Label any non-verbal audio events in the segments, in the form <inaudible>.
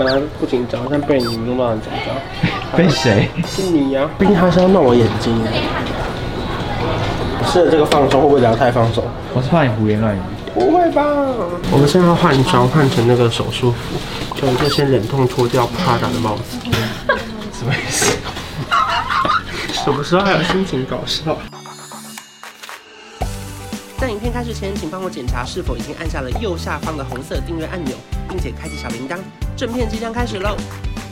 本来不紧张，但被你弄到很紧张。被谁？是你呀、啊！毕竟他是要弄我眼睛。试了这个放松，会不会聊太放松？我是怕你胡言乱语。不会吧？我们现在要换装，换成那个手术服，就就先忍痛脱掉 Prada 的帽子。什么意思？什么时候还有心情搞笑？在影片开始前，请帮我检查是否已经按下了右下方的红色订阅按钮，并且开启小铃铛。正片即将开始喽！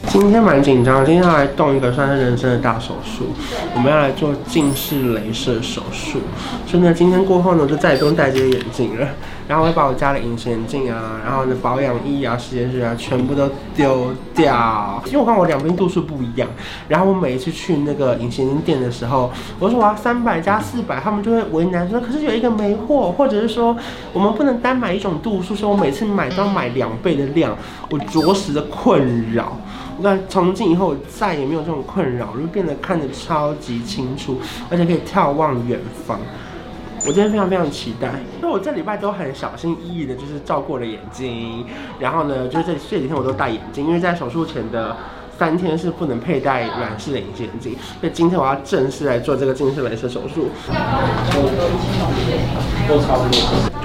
今天蛮紧张，今天要来动一个算是人生的大手术，我们要来做近视雷射手术。所以呢，今天过后呢，我就再也不用戴这些眼镜了。然后我会把我家的隐形眼镜啊，然后呢保养液啊、实验室啊，全部都丢掉。因为我看我两边度数不一样，然后我每一次去那个隐形眼镜店的时候，我说我要三百加四百，他们就会为难说，可是有一个没货，或者是说我们不能单买一种度数，所以我每次买都要买两倍的量，我着实的困扰。那从今以后，我再也没有这种困扰，就变得看得超级清楚，而且可以眺望远方。我今天非常非常期待，因为我这礼拜都很小心翼翼的，就是照顾了眼睛。然后呢，就是这这几天我都戴眼镜，因为在手术前的三天是不能佩戴软式的隐形眼镜。所以今天我要正式来做这个近视雷射手术。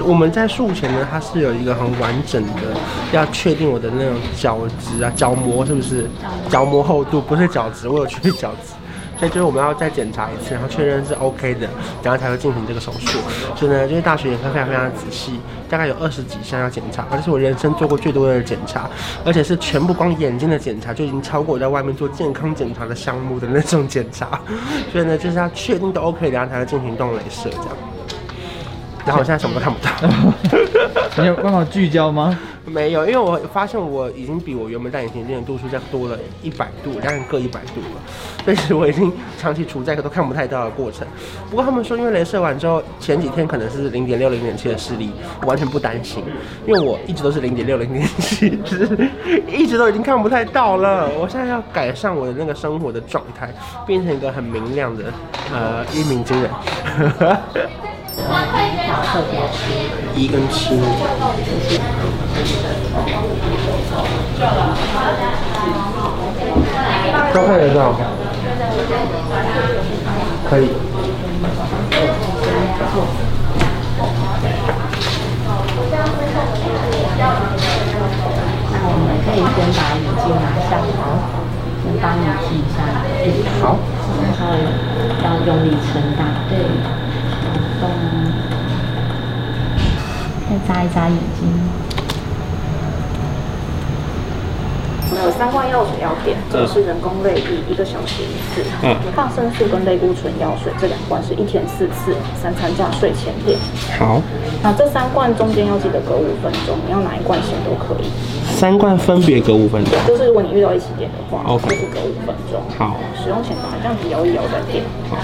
我们在术前呢，它是有一个很完整的，要确定我的那种角质啊、角膜是不是角膜厚度，不是角质，我有去角质。所以就是我们要再检查一次，然后确认是 OK 的，然后才会进行这个手术。所以呢，就是大学眼科非常非常仔细，大概有二十几项要检查，而且是我人生做过最多的检查，而且是全部光眼睛的检查就已经超过我在外面做健康检查的项目的那种检查。所以呢，就是要确定都 OK，然后才会进行动雷射这样。然后我现在什么都看不到。<laughs> 你有办法聚焦吗？没有，因为我发现我已经比我原本戴隐形眼镜的度数再多了一百度，大概各一百度了。所以我已经长期处在一个都看不太到的过程。不过他们说，因为镭射完之后，前几天可能是零点六、零点七的视力，我完全不担心，因为我一直都是零点六、零点七，就是一直都已经看不太到了。我现在要改善我的那个生活的状态，变成一个很明亮的呃一鸣惊人。一跟七，都看得到，可以。那我们可以先把眼镜拿下，好，先帮你记一下。好。然后要用力撑大，对。再眨一眨眼睛。们有三罐药水要点，这是人工泪液，一个小时一次。嗯。抗生素跟类固醇药水这两罐是一天四次，三餐加睡前点。好。那这三罐中间要记得隔五分钟，你要哪一罐先都可以。三罐分别隔五分钟。就是如果你遇到一起点的话，OK，就是隔五分钟。好。使用前把这样子摇一摇再点。好。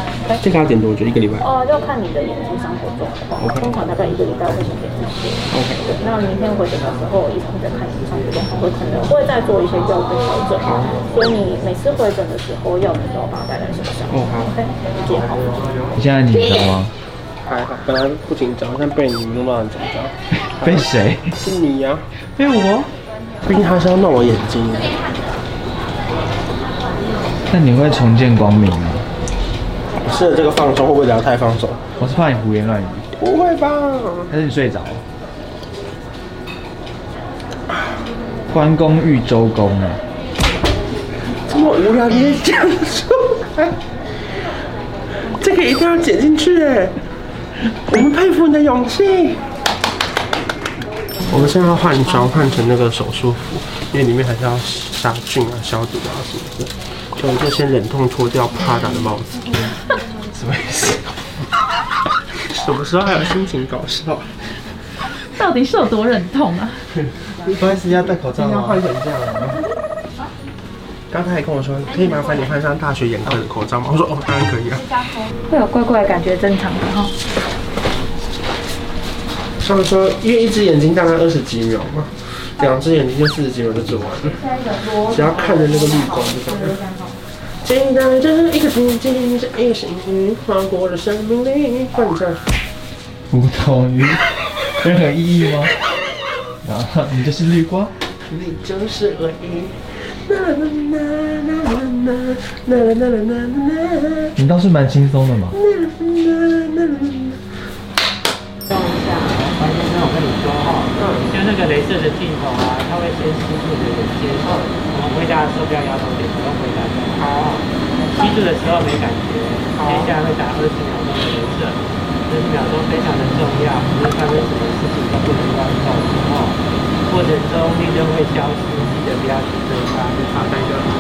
这个要点多久？一个礼拜？哦，要看你的眼睛伤口重的话，OK。通常大概一个礼拜会先点一些。OK。那明天回诊的时候，医生再看你伤口重，会可能会再做一些药物调整。好，所以你每次回诊的时候，药你都要把它带在身上。哦，好解好。你现在紧张吗？还好，本来不紧张，但被你弄到很紧张。<laughs> 被谁？是你呀、啊。被我？毕竟他是要弄我眼睛。那你会重见光明吗？试了这个放松，会不会聊太放松？我是怕你胡言乱语。不会吧？还是你睡着了？关公遇周公啊！这么无聊你也讲出来？这个一定要剪进去哎！我们佩服你的勇气。我们现在要换装，换成那个手术服，因为里面还是要杀菌啊、消毒啊什么的。所以我就先忍痛脱掉 Prada 的帽子。什么意思？<laughs> 什么时候还有心情搞笑？到底是有多忍痛啊？<laughs> <laughs> 不好意思，要戴口罩吗？要换成这样？刚才还跟我说，可以麻烦你换上大学眼科的口罩吗？我说哦，当然可以啊。会有怪怪的感觉，正常的哈。他们说，因为一只眼睛大概二十几秒嘛，两只眼睛就四十几秒就做完了。只要看着那个绿光就可以了。期待着一个奇迹，一个幸运划过了生命里，换成不同于任何意义吗？<laughs> <laughs> 你就是绿光，你就是唯一你倒是蛮轻松的嘛。放一下，反正我跟你说哦，就那个镭射的镜头啊，它会先吸住你的眼睛，我们回家的时候不要摇头，不用回家的。好，吸住的时候没感觉，接下来会打二十秒钟的镭射。二十秒钟非常的重要，不论发生什么事情都不能乱动哦。过程中绿灯会消失，记得不要去追它，就好看就好。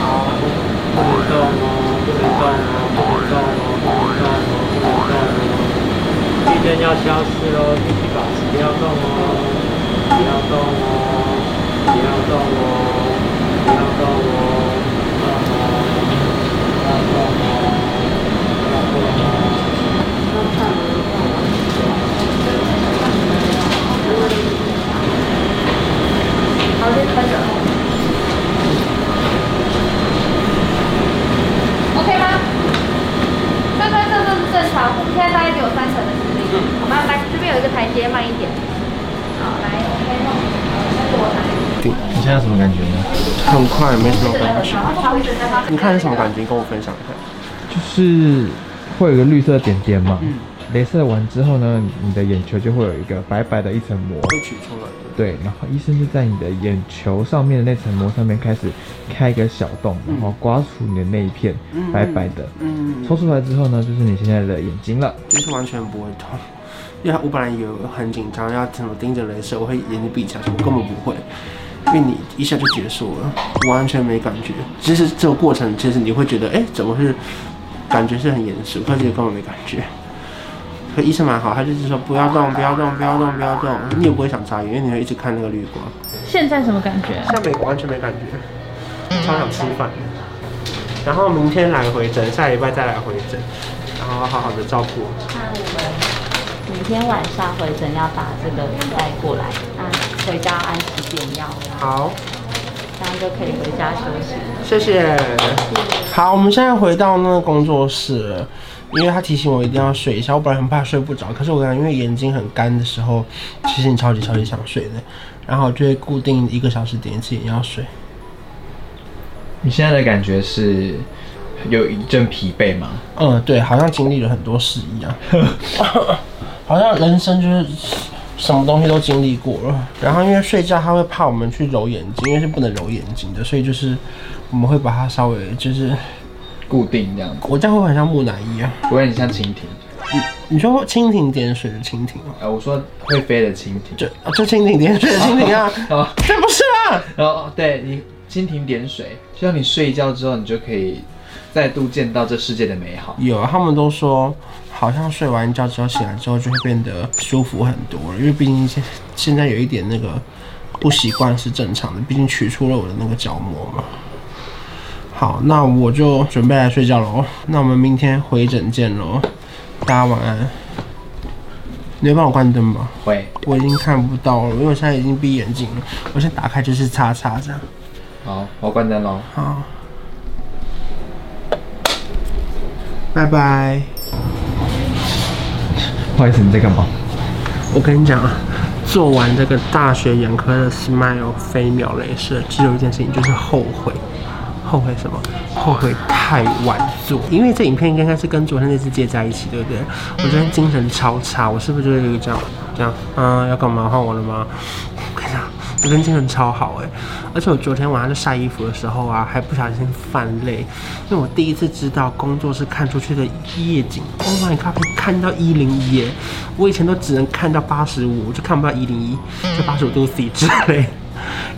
好，不能动哦，不能动哦，不能动哦，不能动哦，不能动哦。绿灯要消失喽，继续保持，不要动哦，不要动哦，不要动哦，不要动哦，不要动哦，不要动哦，不要动哦。好，就开始。OK 吗？这这这这是正常，现在大概只有三层的。嗯，好吗？来，这边有一个台阶，慢一点。好，来，OK，好，再给我来。你现在什么感觉呢？很快，没什么感觉。你看是什么感觉？跟我分享一下。就是会有一个绿色点点嘛。镭射完之后呢，你的眼球就会有一个白白的一层膜。会取出来的。对，然后医生就在你的眼球上面的那层膜上面开始开一个小洞，然后刮除你的那一片白白的。嗯。抽出来之后呢，就是你现在的眼睛了。其实完全不会痛，因为我本来以为很紧张，要怎么盯着镭射，我会眼睛闭起来，我根本不会，因为你一下就结束了，完全没感觉。其实这个过程，其实你会觉得，哎，怎么是感觉是很严肃，但是根本没感觉。可医生蛮好，他就是说不要动，不要动，不要动，不要动。你也不会想眨眼，因为你会一直看那个绿光。现在什么感觉？现在没完全没感觉，超想吃饭。然后明天来回诊，下礼拜再来回诊，然后好好的照顾。那我们明天晚上回诊要把这个带过来，那回家按时点药。好，这样就可以回家休息。谢谢。好，我们现在回到那个工作室了。因为他提醒我一定要睡一下，我本来很怕睡不着，可是我感觉因为眼睛很干的时候，其实你超级超级想睡的，然后就会固定一个小时点一次眼药水。你现在的感觉是有一阵疲惫吗？嗯，对，好像经历了很多事一样，<laughs> 好像人生就是什么东西都经历过了。然后因为睡觉他会怕我们去揉眼睛，因为是不能揉眼睛的，所以就是我们会把它稍微就是。固定这样子，我这样会很像木乃伊啊？不会，很像蜻蜓。你你说蜻蜓点水的蜻蜓啊？呃，我说会飞的蜻蜓。就就蜻蜓点水的蜻蜓啊？<laughs> 哦，这不是啊？然后对你蜻蜓点水，就像你睡一觉之后，你就可以再度见到这世界的美好。有，他们都说好像睡完觉之后醒来之后就会变得舒服很多了，因为毕竟现现在有一点那个不习惯是正常的，毕竟取出了我的那个角膜嘛。好，那我就准备来睡觉喽。那我们明天回诊见喽，大家晚安。你会帮我关灯吗？会。我已经看不到了，因为我现在已经闭眼睛了。我先打开就是叉叉这样。好，我关灯喽。好，拜拜。不好意思，你在干嘛？我跟你讲啊，做完这个大学眼科的 Smile 飞秒镭射，只有一件事情就是后悔。后悔什么？后悔太晚做，因为这影片应该是跟昨天那次接在一起，对不对？我昨天精神超差，我是不是就是一个这样这样？嗯，要干嘛？换我了吗？我跟你讲，我昨天精神超好哎，而且我昨天晚上在晒衣服的时候啊，还不小心犯累，因为我第一次知道工作室看出去的夜景，Oh my god，可以看到一零一耶！我以前都只能看到八十五，就看不到一零一，就八十五度 C 之类。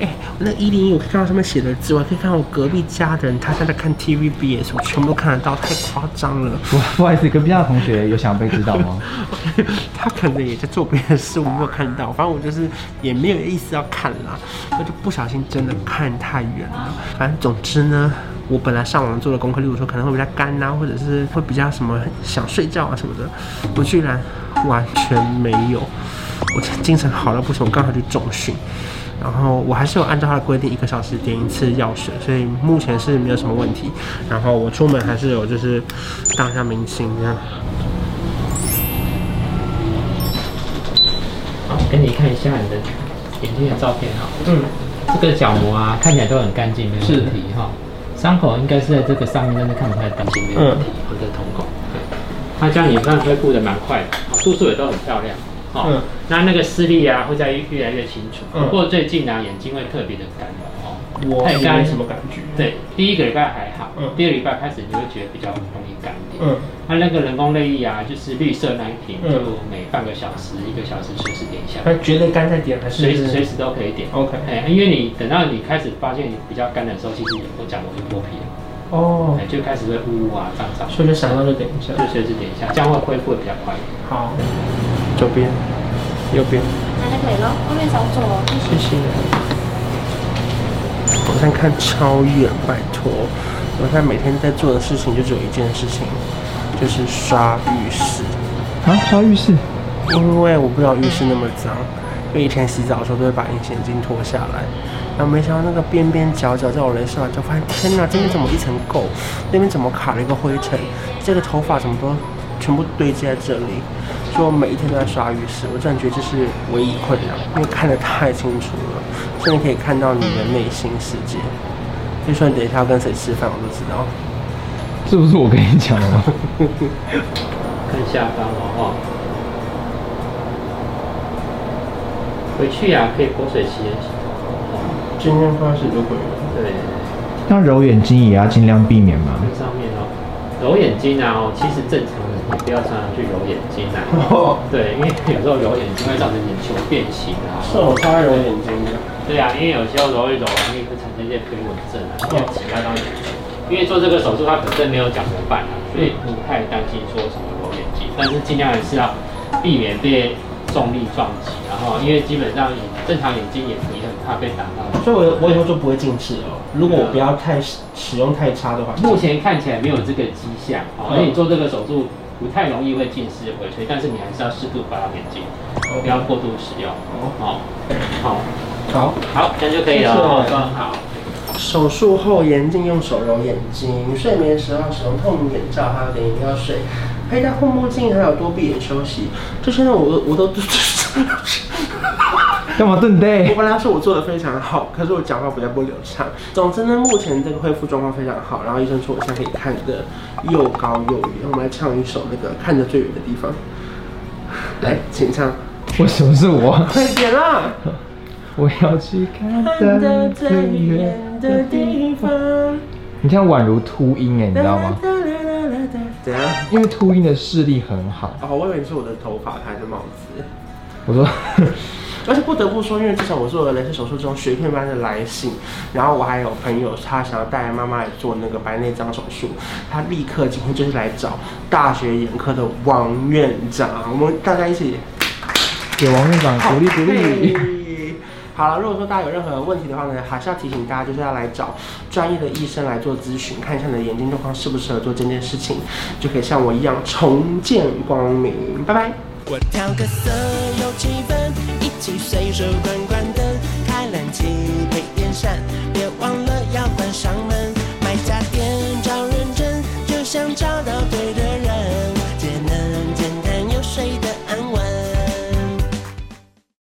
哎，那一零一，我可以看到上面写的字，我还可以看到我隔壁家的人，他在那看 TVBS，我全部都看得到，太夸张了。不不好意思，隔壁家的同学有想被知道吗？<laughs> 他可能也在做别的事，我没有看到。反正我就是也没有意思要看啦，我就不小心真的看太远了。反正总之呢，我本来上网做的功课，例如说可能会比较干呐，或者是会比较什么想睡觉啊什么的，我居然完全没有。我精神好到不行，我刚好去重训。然后我还是有按照他的规定，一个小时点一次药水，所以目前是没有什么问题。然后我出门还是有就是当一下明星这样。好，给你看一下你的眼睛的照片哈。嗯。这个角膜啊，看起来都很干净，没有问题哈。伤口应该是在这个上面，但是看不太到，没有问题。或者瞳孔，他这样你算恢复的蛮快的，度数也都很漂亮。哦，嗯、那那个视力啊，会在越来越清楚。嗯不过最近啊，眼睛会特别的干哦。我太干什么感觉？对，第一个礼拜还好，嗯，第二个礼拜开始你会觉得比较容易干一点。嗯，那那个人工泪液啊，就是绿色那一瓶，就每半个小时、一个小时随时点一下。那觉得干再点还是？随时随时都可以点。OK，哎，因为你等到你开始发现你比较干的时候，其实有时候角膜就脱皮了。哦，哎，就开始会呜呜啊、胀胀。所以就想到就点一下，就随时点一下，这样会恢复的比较快。好，左边。右边，那就可以了。后面少走哦，谢谢。我在看超远，拜托。我现在每天在做的事情就只有一件事情，就是刷浴室。啊，刷浴室？因为我不知道浴室那么脏，因为以前洗澡的时候都会把隐形眼镜脱下来，然后没想到那个边边角角在我人身上，就发现天哪，这边怎么一层垢？那边怎么卡了一个灰尘？这个头发怎么都全部堆积在这里？说我每一天都在刷浴室，我真的觉得这是唯一困扰，因为看得太清楚了，甚至可以看到你的内心世界。就算你等一下要跟谁吃饭，我都知道。这不是我跟你讲的吗？<laughs> 看下方哦。回去呀、啊，可以泼水洗脸洗头。今天开始就可以了。对。那揉眼睛也要尽量避免嘛。上面哦，揉眼睛啊，哦，其实正常。你不要常常去揉眼睛啊！<laughs> 对，因为有时候揉眼睛会造成眼球变形啊。是我超爱揉眼睛的。对啊，因为有时候揉一揉，容易会产生一些飞蚊症啊，要挤压到眼球。因为做这个手术，它本身没有讲怎么办啊，所以不太担心说什么揉眼睛，但是尽量还是要避免被重力撞击。然后，因为基本上正常眼睛眼皮很怕被打到。所以我我以后就不会近视哦。如果我不要太使用太差的话，目前看起来没有这个迹象。所以你做这个手术。不太容易会近视回退，但是你还是要适度保养眼睛，Okay. 不要过度使用。哦，好，好，好，好，这样就可以了。好。手术后严禁用手揉眼睛，睡眠时候使用透明眼罩，还有点眼药水，佩戴护目镜，还有多闭眼休息。这些呢，我都我都。<laughs> 干嘛瞪呆？我本来说我做的非常好，可是我讲话比较不流畅。总之呢，目前这个恢复状况非常好。然后医生说我现在可以看得又高又远。我们来唱一首那个看得最远的地方。来，请唱。为什么是我？快点啦！<laughs> 我要去看得最远的地方。你看宛如秃鹰哎，你知道吗？怎样？因为秃鹰的视力很好。哦，我以为是我的头发还是帽子。我说。而且不得不说，因为至少我做了雷射手术中雪片般的来信，然后我还有朋友他想要带妈妈来做那个白内障手术，他立刻今天就是来找大学眼科的王院长，我们大家一起给王院长鼓励鼓励。好了，如果说大家有任何问题的话呢，还是要提醒大家，就是要来找专业的医生来做咨询，看一下你的眼睛状况适不适合做这件事情，就可以像我一样重见光明。拜拜。我调个色有气氛，一起随手关关灯，开冷气配电扇。